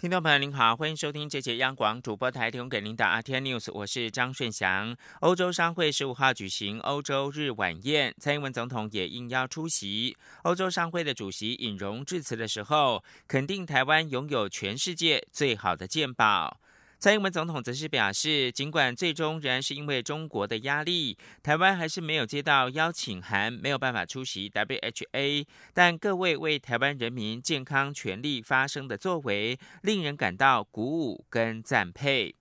听众朋友您好，欢迎收听这节央广主播台提供给您的 RT News，我是张顺祥。欧洲商会十五号举行欧洲日晚宴，蔡英文总统也应邀出席。欧洲商会的主席尹荣致辞的时候，肯定台湾拥有全世界最好的健保。蔡英文总统则是表示，尽管最终仍然是因为中国的压力，台湾还是没有接到邀请函，没有办法出席 WHA，但各位为台湾人民健康权利发声的作为，令人感到鼓舞跟赞佩。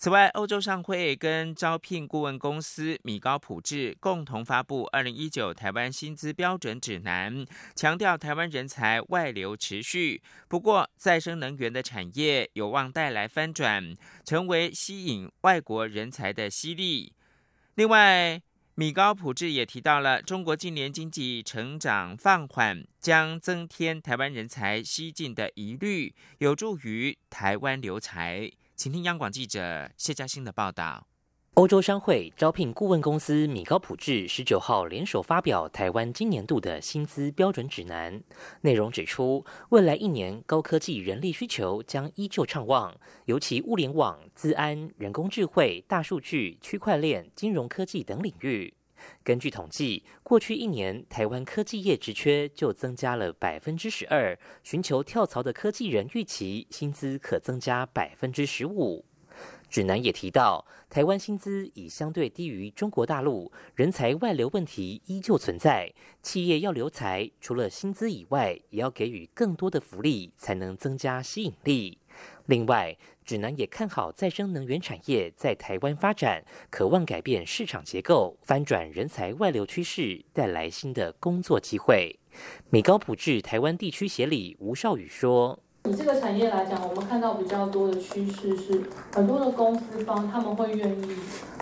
此外，欧洲商会跟招聘顾问公司米高普智共同发布《二零一九台湾薪资标准指南》，强调台湾人才外流持续。不过，再生能源的产业有望带来翻转，成为吸引外国人才的吸力。另外，米高普智也提到了中国近年经济成长放缓，将增添台湾人才西进的疑虑，有助于台湾留才。请听央广记者谢嘉欣的报道。欧洲商会招聘顾问公司米高普智十九号联手发表台湾今年度的薪资标准指南，内容指出，未来一年高科技人力需求将依旧畅旺，尤其物联网、资安、人工智慧、大数据、区块链、金融科技等领域。根据统计，过去一年台湾科技业职缺就增加了百分之十二，寻求跳槽的科技人预期薪资可增加百分之十五。指南也提到，台湾薪资已相对低于中国大陆，人才外流问题依旧存在。企业要留才，除了薪资以外，也要给予更多的福利，才能增加吸引力。另外，指南也看好再生能源产业在台湾发展，渴望改变市场结构，翻转人才外流趋势，带来新的工作机会。米高普智台湾地区协理吴少宇说。以这个产业来讲，我们看到比较多的趋势是，很多的公司方他们会愿意，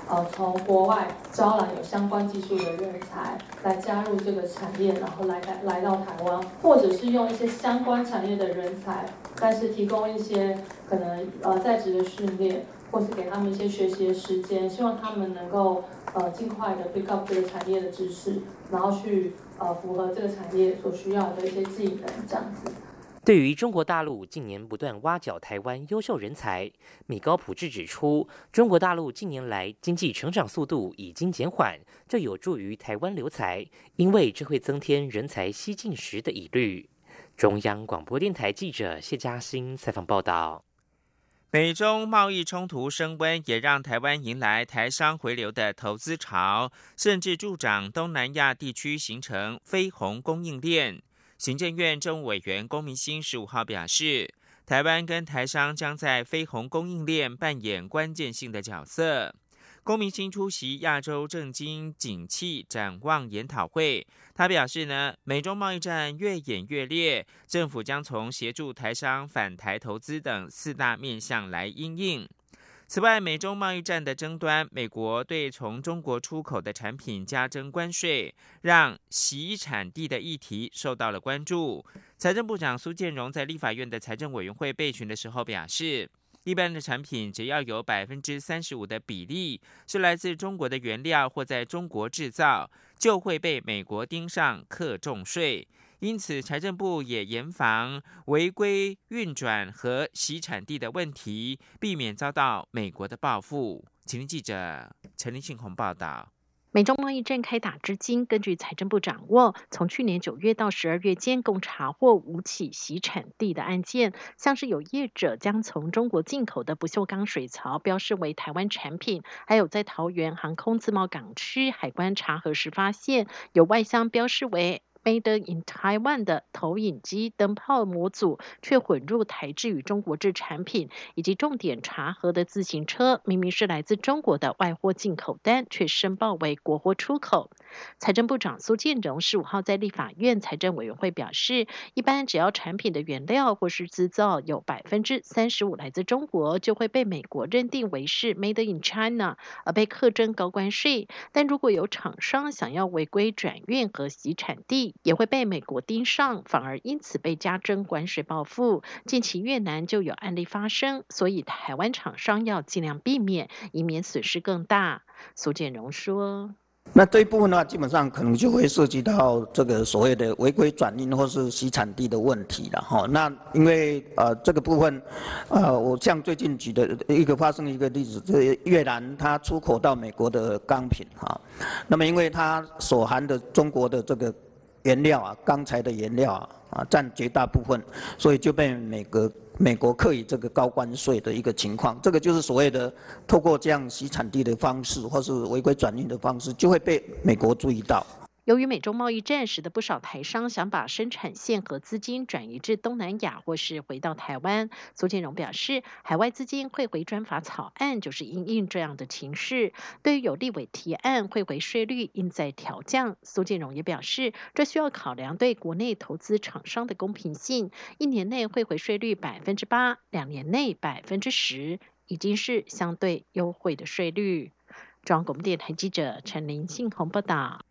呃，从国外招揽有相关技术的人才来加入这个产业，然后来来来到台湾，或者是用一些相关产业的人才，但是提供一些可能呃在职的训练，或是给他们一些学习的时间，希望他们能够呃尽快的 pick up 这个产业的知识，然后去呃符合这个产业所需要的一些技能，这样子。对于中国大陆近年不断挖角台湾优秀人才，米高普智指出，中国大陆近年来经济成长速度已经减缓，这有助于台湾留才，因为这会增添人才西进时的疑虑。中央广播电台记者谢嘉欣采访报道。美中贸易冲突升温，也让台湾迎来台商回流的投资潮，甚至助长东南亚地区形成飞鸿供应链。行政院政务委员龚明鑫十五号表示，台湾跟台商将在飞鸿供应链扮演关键性的角色。龚明鑫出席亚洲政经景气展望研讨会，他表示呢，美中贸易战越演越烈，政府将从协助台商返台投资等四大面向来应应。此外，美中贸易战的争端，美国对从中国出口的产品加征关税，让洗产地的议题受到了关注。财政部长苏建荣在立法院的财政委员会备询的时候表示，一般的产品只要有百分之三十五的比例是来自中国的原料或在中国制造，就会被美国盯上课重税。因此，财政部也严防违规运转和洗产地的问题，避免遭到美国的报复。请听记者陈立信宏报道。美中贸易战开打至今，根据财政部掌握，从去年九月到十二月间，共查获五起洗产地的案件，像是有业者将从中国进口的不锈钢水槽标示为台湾产品，还有在桃园航空自贸港区海关查核时发现有外箱标示为。Made in Taiwan 的投影机灯泡模组，却混入台制与中国制产品，以及重点查核的自行车，明明是来自中国的外货进口单，却申报为国货出口。财政部长苏建荣十五号在立法院财政委员会表示，一般只要产品的原料或是制造有百分之三十五来自中国，就会被美国认定为是 Made in China，而被课征高关税。但如果有厂商想要违规转运和洗产地，也会被美国盯上，反而因此被加征关税报复。近期越南就有案例发生，所以台湾厂商要尽量避免，以免损失更大。苏建荣说。那这一部分的话，基本上可能就会涉及到这个所谓的违规转运或是洗产地的问题了哈。那因为呃这个部分，呃我像最近举的一个发生一个例子，这越南它出口到美国的钢品哈，那么因为它所含的中国的这个原料啊，钢材的原料啊啊占绝大部分，所以就被美国。美国刻以这个高关税的一个情况，这个就是所谓的透过这样洗产地的方式，或是违规转运的方式，就会被美国注意到。由于美中贸易战，使得不少台商想把生产线和资金转移至东南亚，或是回到台湾。苏建荣表示，海外资金汇回专法草案就是因应这样的情势。对于有立委提案汇回税率应在调降，苏建荣也表示，这需要考量对国内投资厂商的公平性。一年内汇回税率百分之八，两年内百分之十，已经是相对优惠的税率。中央广播电台记者陈林信宏报道。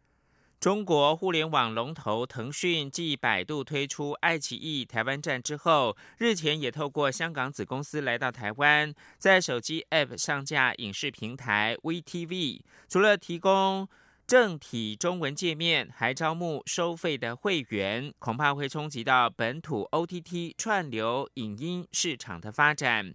中国互联网龙头腾讯继百度推出爱奇艺台湾站之后，日前也透过香港子公司来到台湾，在手机 App 上架影视平台 VTV。除了提供正体中文界面，还招募收费的会员，恐怕会冲击到本土 OTT 串流影音市场的发展。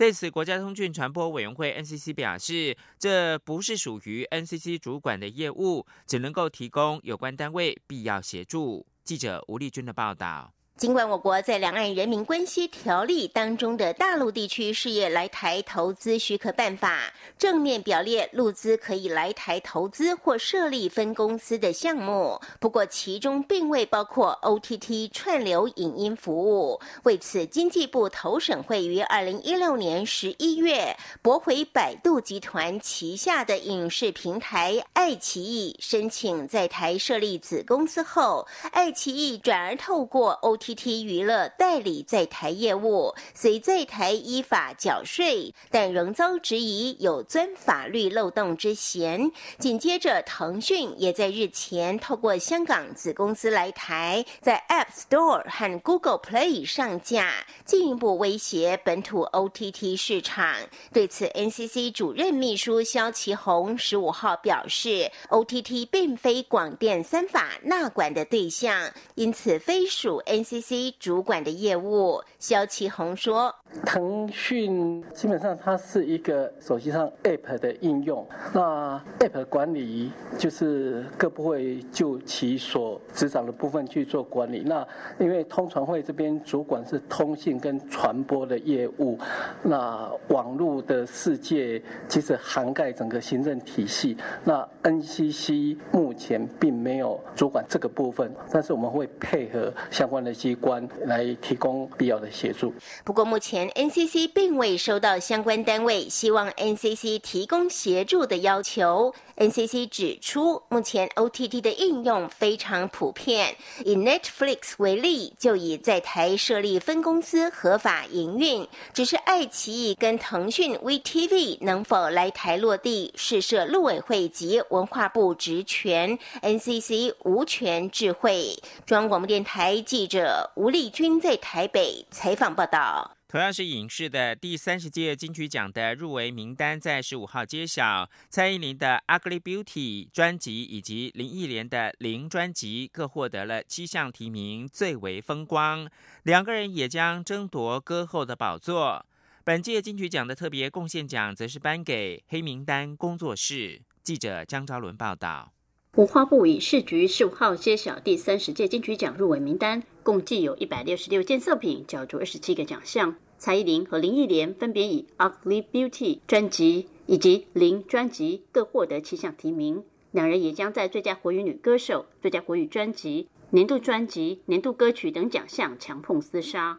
对此，国家通讯传播委员会 NCC 表示，这不是属于 NCC 主管的业务，只能够提供有关单位必要协助。记者吴丽君的报道。尽管我国在《两岸人民关系条例》当中的大陆地区事业来台投资许可办法正面表列陆资可以来台投资或设立分公司的项目，不过其中并未包括 OTT 串流影音服务。为此，经济部投审会于二零一六年十一月驳回百度集团旗下的影视平台爱奇艺申请在台设立子公司后，爱奇艺转而透过 OT。TT 娱乐代理在台业务，虽在台依法缴税，但仍遭质疑有钻法律漏洞之嫌。紧接着，腾讯也在日前透过香港子公司来台，在 App Store 和 Google Play 上架，进一步威胁本土 OTT 市场。对此，NCC 主任秘书肖其宏十五号表示，OTT 并非广电三法纳管的对象，因此非属 NCC。C 主管的业务，肖其红说：“腾讯基本上它是一个手机上 App 的应用，那 App 管理就是各部会就其所执掌的部分去做管理。那因为通传会这边主管是通信跟传播的业务，那网络的世界其实涵盖整个行政体系。那 NCC 目前并没有主管这个部分，但是我们会配合相关的机。”机关来提供必要的协助。不过，目前 NCC 并未收到相关单位希望 NCC 提供协助的要求。NCC 指出，目前 OTT 的应用非常普遍。以 Netflix 为例，就以在台设立分公司合法营运，只是爱奇艺跟腾讯 VTV 能否来台落地，是设陆委会及文化部职权，NCC 无权智慧。中央广播电台记者。吴丽君在台北采访报道。同样是影视的第三十届金曲奖的入围名单在十五号揭晓，蔡依林的《Ugly Beauty》专辑以及林忆莲的《零》专辑各获得了七项提名，最为风光。两个人也将争夺歌后的宝座。本届金曲奖的特别贡献奖则是颁给黑名单工作室。记者江昭伦报道。文化部以市局十五号揭晓第三十届金曲奖入围名单，共计有一百六十六件作品，角逐二十七个奖项。蔡依林和林忆莲分别以《Ugly Beauty》专辑以及《零》专辑各获得七项提名。两人也将在最佳国语女歌手、最佳国语专辑、年度专辑、年度歌曲等奖项强碰厮杀。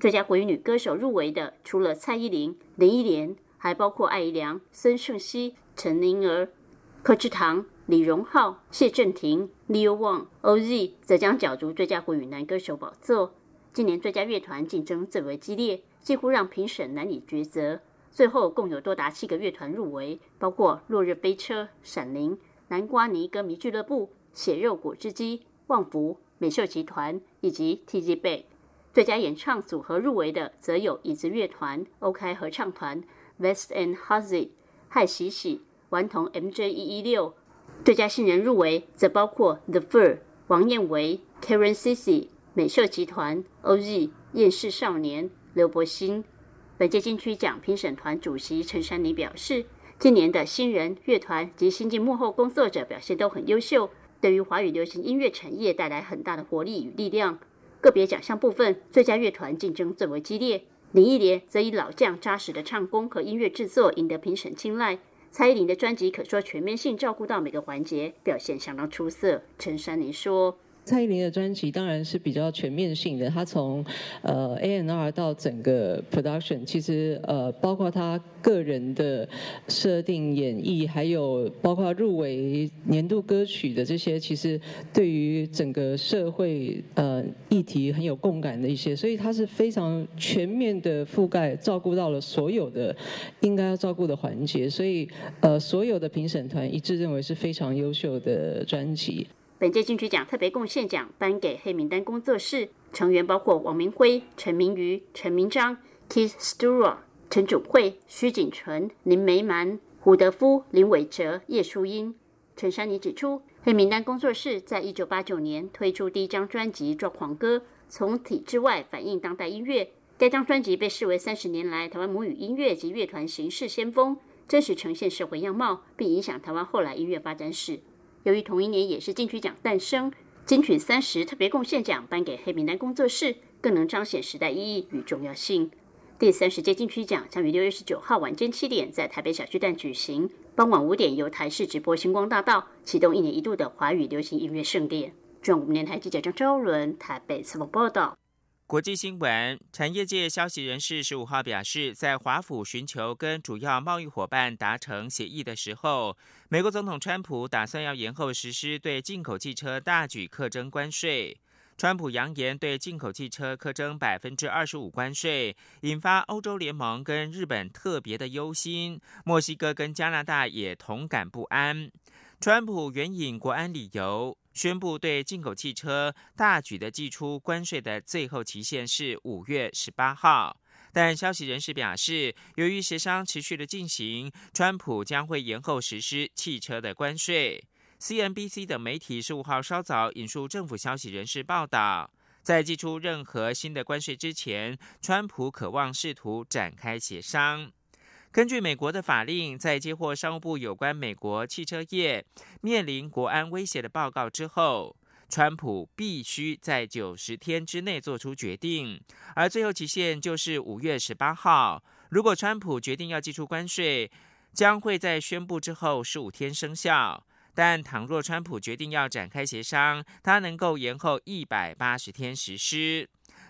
最佳国语女歌手入围的，除了蔡依林、林忆莲，还包括艾怡良、孙盛熙、陈宁儿、柯志堂。李荣浩、谢震廷、Leo Wang、OZ 则将角逐最佳国语男歌手宝座。今年最佳乐团竞争最为激烈，几乎让评审难以抉择。最后共有多达七个乐团入围，包括落日飞车、闪灵、南瓜泥歌迷俱乐部、血肉果汁机、旺福、美秀集团以及 TG Bay。最佳演唱组合入围的则有椅子乐团、OK 合唱团、West and Hazy、嗨喜喜、顽童 MJ 一一六。最佳新人入围则包括 The Fur、王彦维、Karen Cici、美秀集团、OZ、厌世少年、刘柏辛。本届金曲奖评审团主席陈珊妮表示，今年的新人乐团及新晋幕后工作者表现都很优秀，对于华语流行音乐产业带来很大的活力与力量。个别奖项部分，最佳乐团竞争最为激烈，林忆莲则以老将扎实的唱功和音乐制作赢得评审青睐。蔡依林的专辑可说全面性照顾到每个环节，表现相当出色。陈珊妮说。蔡依林的专辑当然是比较全面性的，她从呃 A N R 到整个 production，其实呃包括她个人的设定演绎，还有包括入围年度歌曲的这些，其实对于整个社会呃议题很有共感的一些，所以她是非常全面的覆盖，照顾到了所有的应该要照顾的环节，所以呃所有的评审团一致认为是非常优秀的专辑。本届金曲奖特别贡献奖颁给黑名单工作室成员，包括王明辉、陈明瑜、陈明章、Keith Stewart、陈祖慧、徐锦纯、林梅蛮、胡德夫、林伟哲、叶淑英。陈珊妮指出，黑名单工作室在一九八九年推出第一张专辑《抓狂歌》，从体制外反映当代音乐。该张专辑被视为三十年来台湾母语音乐及乐团形式先锋，真实呈现社会样貌，并影响台湾后来音乐发展史。由于同一年也是金曲奖诞生，金曲三十特别贡献奖颁给黑名单工作室，更能彰显时代意义与重要性。第三十届金曲奖将于六月十九号晚间七点在台北小巨蛋举行，傍晚五点由台视直播星光大道，启动一年一度的华语流行音乐盛典。中央五年台记者张昭伦台北采访报道。国际新闻：产业界消息人士十五号表示，在华府寻求跟主要贸易伙伴达成协议的时候，美国总统川普打算要延后实施对进口汽车大举课征关税。川普扬言对进口汽车课征百分之二十五关税，引发欧洲联盟跟日本特别的忧心，墨西哥跟加拿大也同感不安。川普援引国安理由。宣布对进口汽车大举的寄出关税的最后期限是五月十八号，但消息人士表示，由于协商持续的进行，川普将会延后实施汽车的关税。CNBC 等媒体十五号稍早引述政府消息人士报道，在寄出任何新的关税之前，川普渴望试图展开协商。根据美国的法令，在接获商务部有关美国汽车业面临国安威胁的报告之后，川普必须在九十天之内做出决定，而最后期限就是五月十八号。如果川普决定要寄出关税，将会在宣布之后十五天生效；但倘若川普决定要展开协商，他能够延后一百八十天实施。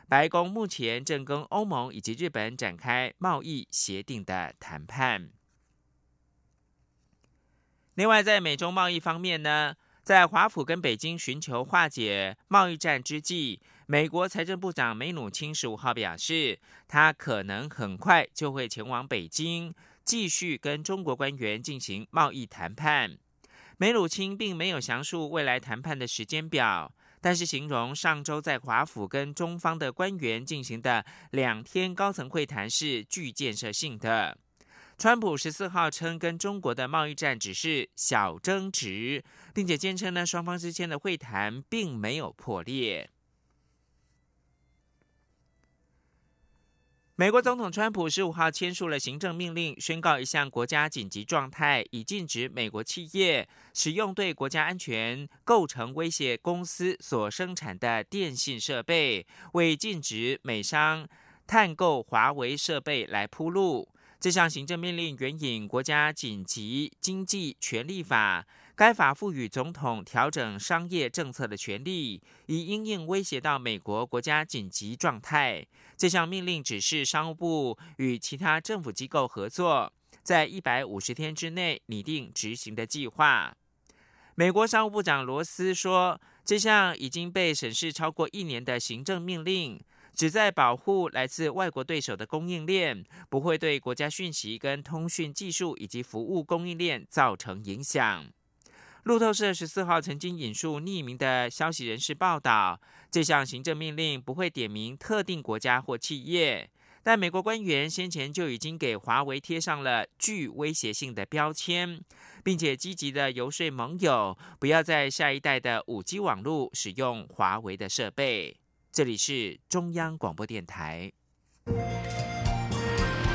白宫目前正跟欧盟以及日本展开贸易协定的谈判。另外，在美中贸易方面呢，在华府跟北京寻求化解贸易战之际，美国财政部长梅努钦十五号表示，他可能很快就会前往北京，继续跟中国官员进行贸易谈判。梅努钦并没有详述未来谈判的时间表。但是，形容上周在华府跟中方的官员进行的两天高层会谈是具建设性的。川普十四号称，跟中国的贸易战只是小争执，并且坚称呢，双方之间的会谈并没有破裂。美国总统川普十五号签署了行政命令，宣告一项国家紧急状态，以禁止美国企业使用对国家安全构成威胁公司所生产的电信设备，为禁止美商探购华为设备来铺路。这项行政命令援引国家紧急经济权力法。该法赋予总统调整商业政策的权利，以应应威胁到美国国家紧急状态。这项命令指示商务部与其他政府机构合作，在一百五十天之内拟定执行的计划。美国商务部长罗斯说，这项已经被审视超过一年的行政命令，旨在保护来自外国对手的供应链，不会对国家讯息跟通讯技术以及服务供应链造成影响。路透社十四号曾经引述匿名的消息人士报道，这项行政命令不会点名特定国家或企业，但美国官员先前就已经给华为贴上了具威胁性的标签，并且积极的游说盟友不要在下一代的五 G 网络使用华为的设备。这里是中央广播电台。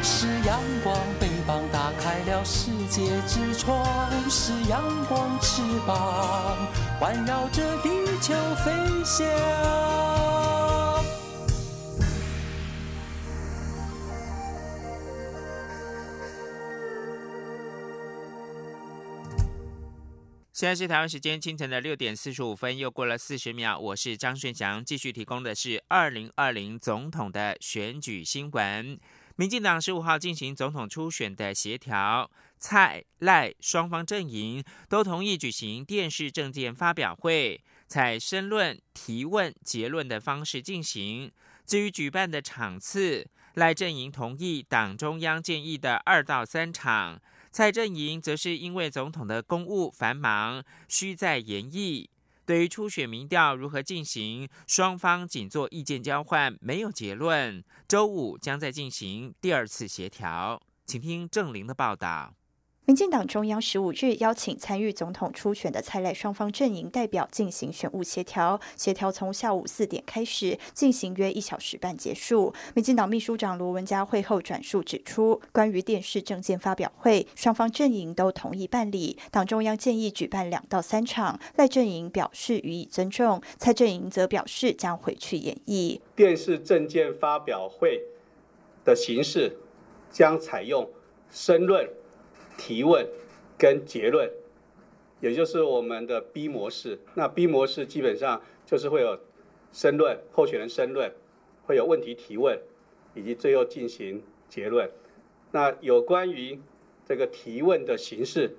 是阳光，翅膀打开了世界之窗；是阳光，翅膀环绕着地球飞翔。现在是台湾时间清晨的六点四十五分，又过了四十秒。我是张顺祥，继续提供的是二零二零总统的选举新闻。民进党十五号进行总统初选的协调，蔡赖双方阵营都同意举行电视政见发表会，采申论、提问、结论的方式进行。至于举办的场次，赖阵营同意党中央建议的二到三场，蔡阵营则是因为总统的公务繁忙，需在延议。对于初选民调如何进行，双方仅做意见交换，没有结论。周五将再进行第二次协调，请听郑玲的报道。民进党中央十五日邀请参与总统初选的蔡赖双方阵营代表进行选务协调，协调从下午四点开始进行约一小时半结束。民进党秘书长罗文嘉会后转述指出，关于电视政见发表会，双方阵营都同意办理，党中央建议举办两到三场，赖阵营表示予以尊重，蔡阵营则表示将回去演绎。电视政见发表会的形式将采用申论。提问跟结论，也就是我们的 B 模式。那 B 模式基本上就是会有申论，候选人申论，会有问题提问，以及最后进行结论。那有关于这个提问的形式，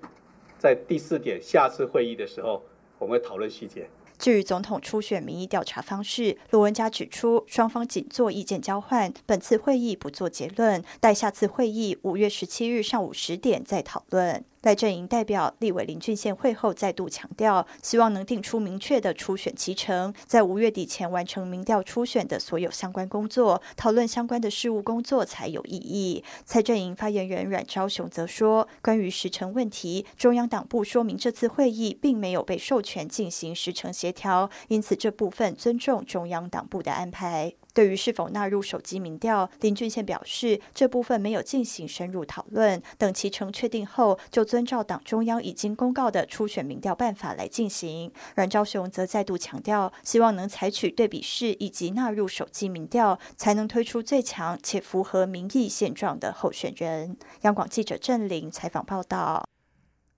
在第四点下次会议的时候，我们会讨论细节。据总统初选民意调查方式，罗文家指出，双方仅做意见交换，本次会议不做结论，待下次会议五月十七日上午十点再讨论。赖阵营代表立委林俊宪会后再度强调，希望能定出明确的初选期程，在五月底前完成民调初选的所有相关工作，讨论相关的事务工作才有意义。蔡阵营发言人阮昭雄则说，关于时程问题，中央党部说明这次会议并没有被授权进行时程协调，因此这部分尊重中央党部的安排。对于是否纳入手机民调，林俊宪表示，这部分没有进行深入讨论，等其成确定后，就遵照党中央已经公告的初选民调办法来进行。阮昭雄则再度强调，希望能采取对比式以及纳入手机民调，才能推出最强且符合民意现状的候选人。央广记者郑玲采访报道。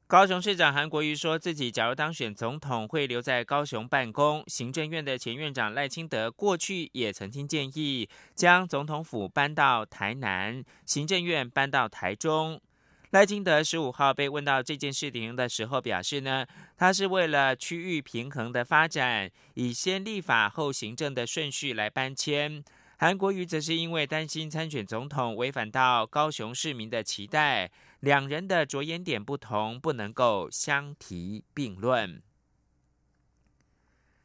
高雄市长韩国瑜说自己假如当选总统，会留在高雄办公。行政院的前院长赖清德过去也曾经建议将总统府搬到台南，行政院搬到台中。赖清德十五号被问到这件事情的时候，表示呢，他是为了区域平衡的发展，以先立法后行政的顺序来搬迁。韩国瑜则是因为担心参选总统违反到高雄市民的期待。两人的着眼点不同，不能够相提并论。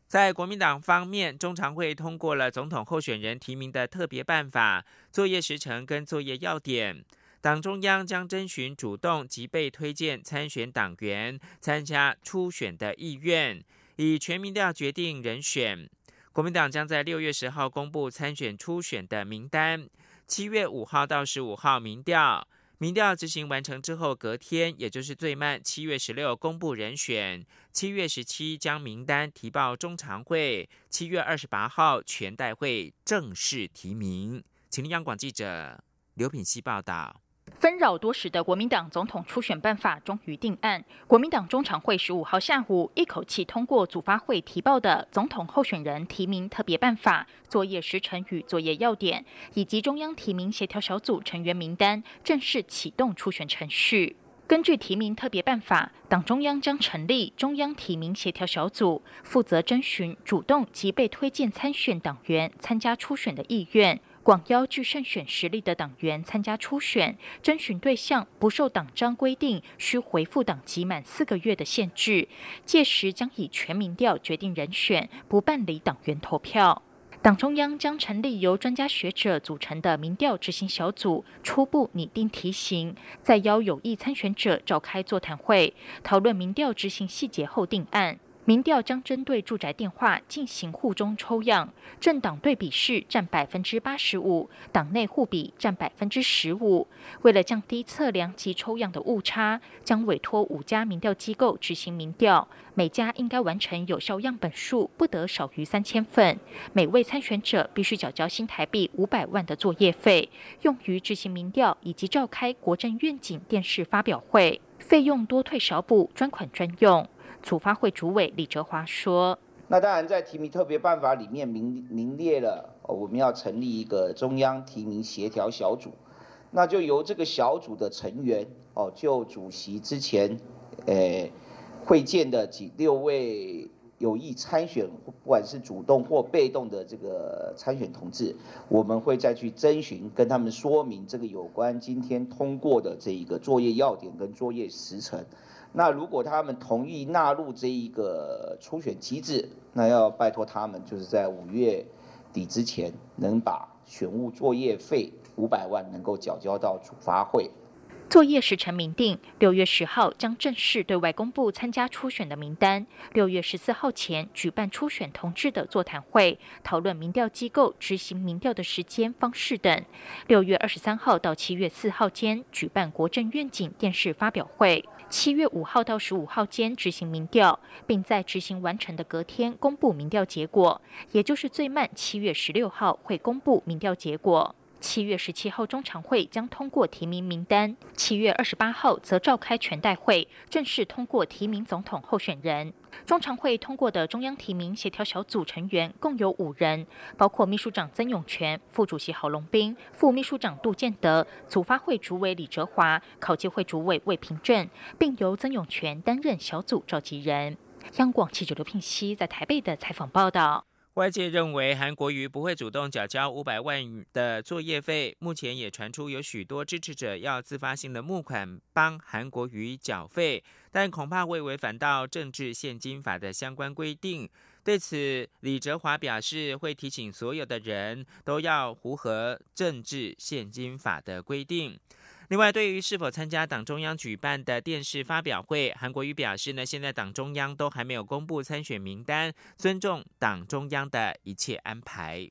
在国民党方面，中常会通过了总统候选人提名的特别办法、作业时程跟作业要点。党中央将征询主动及被推荐参选党员参加初选的意愿，以全民调决定人选。国民党将在六月十号公布参选初选的名单，七月五号到十五号民调。民调执行完成之后，隔天，也就是最慢七月十六公布人选，七月十七将名单提报中常会，七月二十八号全代会正式提名。请央广记者刘品希报道。纷扰多时的国民党总统初选办法终于定案。国民党中常会十五号下午一口气通过组发会提报的总统候选人提名特别办法、作业时程与作业要点，以及中央提名协调小组成员名单，正式启动初选程序。根据提名特别办法，党中央将成立中央提名协调小组，负责征询主动及被推荐参选党员参加初选的意愿，广邀具胜选实力的党员参加初选。征询对象不受党章规定需回复党籍满四个月的限制，届时将以全民调决定人选，不办理党员投票。党中央将成立由专家学者组成的民调执行小组，初步拟定题型，再邀有意参选者召开座谈会，讨论民调执行细节后定案。民调将针对住宅电话进行户中抽样，政党对比式占百分之八十五，党内互比占百分之十五。为了降低测量及抽样的误差，将委托五家民调机构执行民调，每家应该完成有效样本数不得少于三千份。每位参选者必须缴交新台币五百万的作业费，用于执行民调以及召开国政愿景电视发表会，费用多退少补，专款专用。组发会主委李哲华说：“那当然，在提名特别办法里面明明列了，我们要成立一个中央提名协调小组，那就由这个小组的成员哦，就主席之前，呃，会见的几六位有意参选，不管是主动或被动的这个参选同志，我们会再去征询，跟他们说明这个有关今天通过的这一个作业要点跟作业时程。”那如果他们同意纳入这一个初选机制，那要拜托他们，就是在五月底之前，能把选务作业费五百万能够缴交到主发会。作业时程明定，六月十号将正式对外公布参加初选的名单。六月十四号前举办初选同志的座谈会，讨论民调机构执行民调的时间方式等。六月二十三号到七月四号间举办国政愿景电视发表会。七月五号到十五号间执行民调，并在执行完成的隔天公布民调结果，也就是最慢七月十六号会公布民调结果。七月十七号中常会将通过提名名单，七月二十八号则召开全代会，正式通过提名总统候选人。中常会通过的中央提名协调小组成员共有五人，包括秘书长曾永权、副主席郝龙斌、副秘书长杜建德、组发会主委李哲华、考纪会主委魏平正，并由曾永权担任小组召集人。央广记者刘聘熙在台北的采访报道。外界认为韩国瑜不会主动缴交五百万的作业费，目前也传出有许多支持者要自发性的募款帮韩国瑜缴费，但恐怕会违反到政治现金法的相关规定。对此，李哲华表示会提醒所有的人都要符合政治现金法的规定。另外，对于是否参加党中央举办的电视发表会，韩国瑜表示呢，现在党中央都还没有公布参选名单，尊重党中央的一切安排。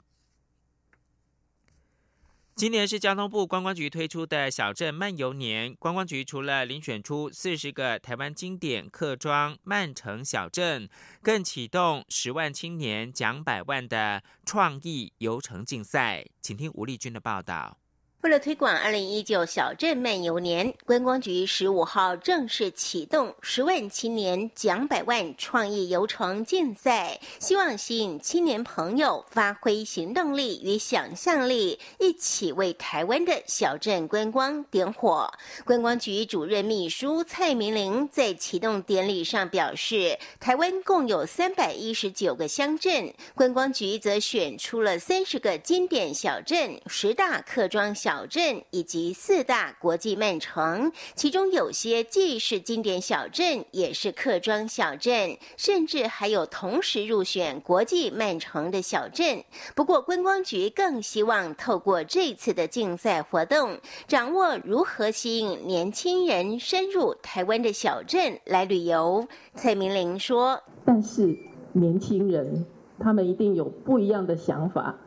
今年是交通部观光局推出的小镇漫游年，观光局除了遴选出四十个台湾经典客庄漫城小镇，更启动十万青年奖百万的创意游程竞赛。请听吴丽君的报道。为了推广二零一九小镇漫游年，观光局十五号正式启动十万青年奖百万创意游程竞赛，希望吸引青年朋友发挥行动力与想象力，一起为台湾的小镇观光点火。观光局主任秘书蔡明玲在启动典礼上表示，台湾共有三百一十九个乡镇，观光局则选出了三十个经典小镇、十大客庄小。小镇以及四大国际曼城，其中有些既是经典小镇，也是客庄小镇，甚至还有同时入选国际曼城的小镇。不过，观光局更希望透过这次的竞赛活动，掌握如何吸引年轻人深入台湾的小镇来旅游。蔡明玲说：“但是年轻人他们一定有不一样的想法，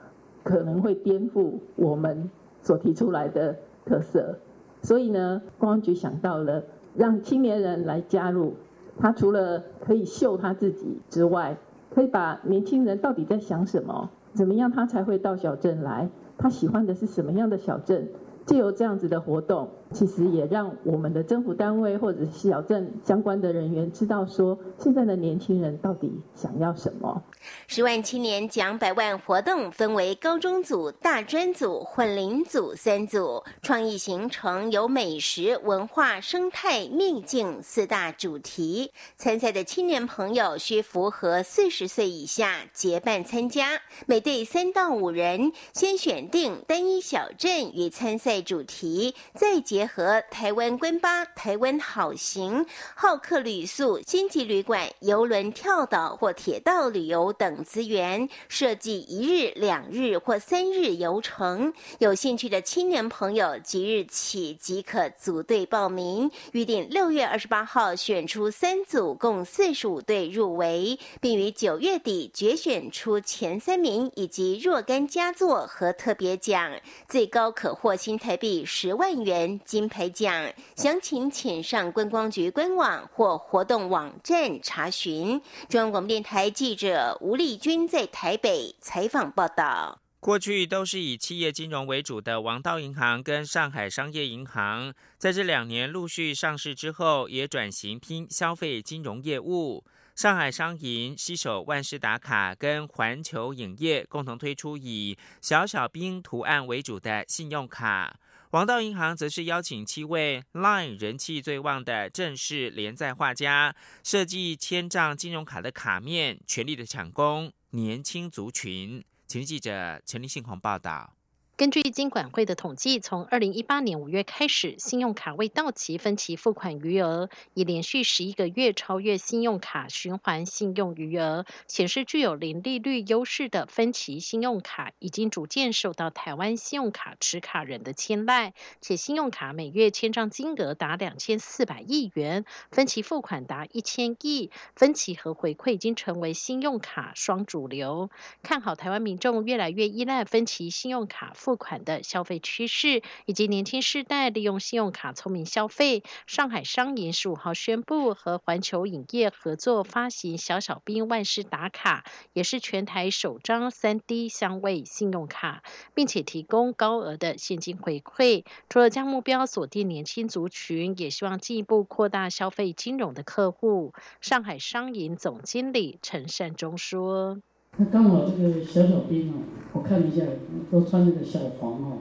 可能会颠覆我们。”所提出来的特色，所以呢，公安局想到了让青年人来加入。他除了可以秀他自己之外，可以把年轻人到底在想什么，怎么样他才会到小镇来，他喜欢的是什么样的小镇，借由这样子的活动，其实也让我们的政府单位或者是小镇相关的人员知道，说现在的年轻人到底想要什么。十万青年奖百万活动分为高中组、大专组、混龄组三组，创意形成有美食、文化、生态、秘境四大主题。参赛的青年朋友需符合四十岁以下结伴参加，每队三到五人，先选定单一小镇与参赛主题，再结合台湾观巴、台湾好行、好客旅宿、星级旅馆、游轮跳岛或铁道旅游等资源，设计一日、两日或三日游程。有兴趣的青年朋友，即日起即可组队报名，预定六月二十八号选出三组，共四十五队入围，并于九月底决选出前三名以及若干佳作和特别奖，最高可获新台币十万元。金牌奖，详情请上观光局官网或活动网站查询。中央广播电台记者吴丽君在台北采访报道。过去都是以企业金融为主的王道银行跟上海商业银行，在这两年陆续上市之后，也转型拼消费金融业务。上海商银携手万事达卡跟环球影业，共同推出以小小兵图案为主的信用卡。王道银行则是邀请七位 LINE 人气最旺的正式连载画家，设计千丈金融卡的卡面，全力的抢攻年轻族群。请记者陈立信报道。根据金管会的统计，从二零一八年五月开始，信用卡未到期分期付款余额已连续十一个月超越信用卡循环信用余额，显示具有零利率优势的分期信用卡已经逐渐受到台湾信用卡持卡人的青睐，且信用卡每月签账金额达两千四百亿元，分期付款达一千亿，分期和回馈已经成为信用卡双主流。看好台湾民众越来越依赖分期信用卡。付款的消费趋势，以及年轻世代利用信用卡聪明消费，上海商银十五号宣布和环球影业合作发行小小兵万事打卡，也是全台首张三 D 香味信用卡，并且提供高额的现金回馈。除了将目标锁定年轻族群，也希望进一步扩大消费金融的客户。上海商银总经理陈善忠说。那刚好这个小小兵哦，我看了一下，都穿那个小黄哦。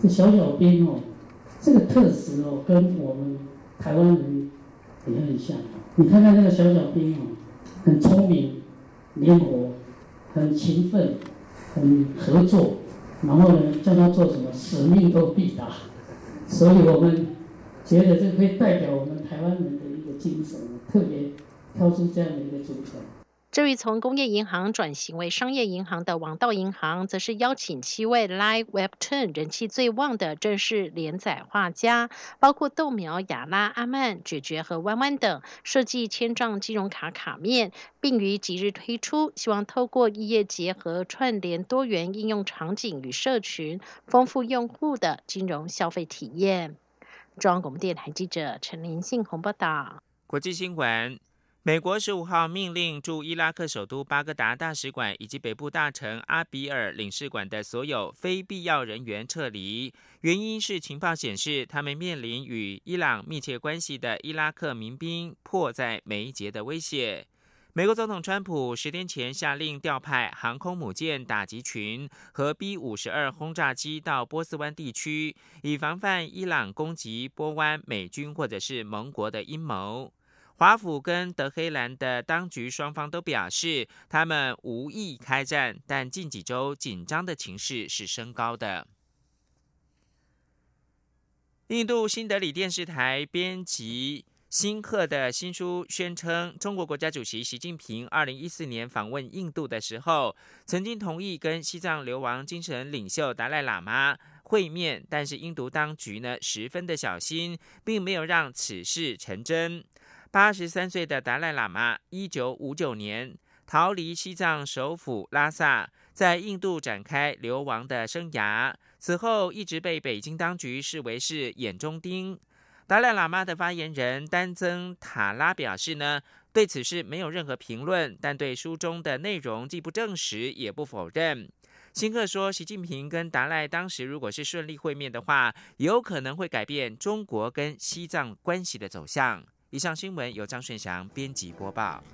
这小小兵哦，这个特质哦，跟我们台湾人也很像。你看看那个小小兵哦，很聪明、灵活、很勤奋、很合作，然后呢，叫他做什么，使命都必达。所以我们觉得这可以代表我们台湾人的一个精神，特别挑出这样的一个组成。至于从工业银行转型为商业银行的王道银行，则是邀请七位 Live Webtoon 人气最旺的正式连载画家，包括豆苗、雅拉、阿曼、绝绝和弯弯等，设计千丈金融卡卡面，并于即日推出，希望透过异业结合，串联多元应用场景与社群，丰富用户的金融消费体验。中央广播电台记者陈林信宏报道。国际新闻。美国十五号命令驻伊拉克首都巴格达大使馆以及北部大城阿比尔领事馆的所有非必要人员撤离，原因是情报显示，他们面临与伊朗密切关系的伊拉克民兵迫在眉睫的威胁。美国总统川普十天前下令调派航空母舰打击群和 B 五十二轰炸机到波斯湾地区，以防范伊朗攻击波湾美军或者是盟国的阴谋。华府跟德黑兰的当局双方都表示，他们无意开战，但近几周紧张的情势是升高的。印度新德里电视台编辑辛赫的新书宣称，中国国家主席习近平二零一四年访问印度的时候，曾经同意跟西藏流亡精神领袖达赖喇嘛会面，但是印度当局呢十分的小心，并没有让此事成真。八十三岁的达赖喇嘛，一九五九年逃离西藏首府拉萨，在印度展开流亡的生涯。此后一直被北京当局视为是眼中钉。达赖喇嘛的发言人丹增塔拉表示呢，对此事没有任何评论，但对书中的内容既不证实也不否认。辛克说，习近平跟达赖当时如果是顺利会面的话，有可能会改变中国跟西藏关系的走向。以上新闻由张炫翔编辑播报。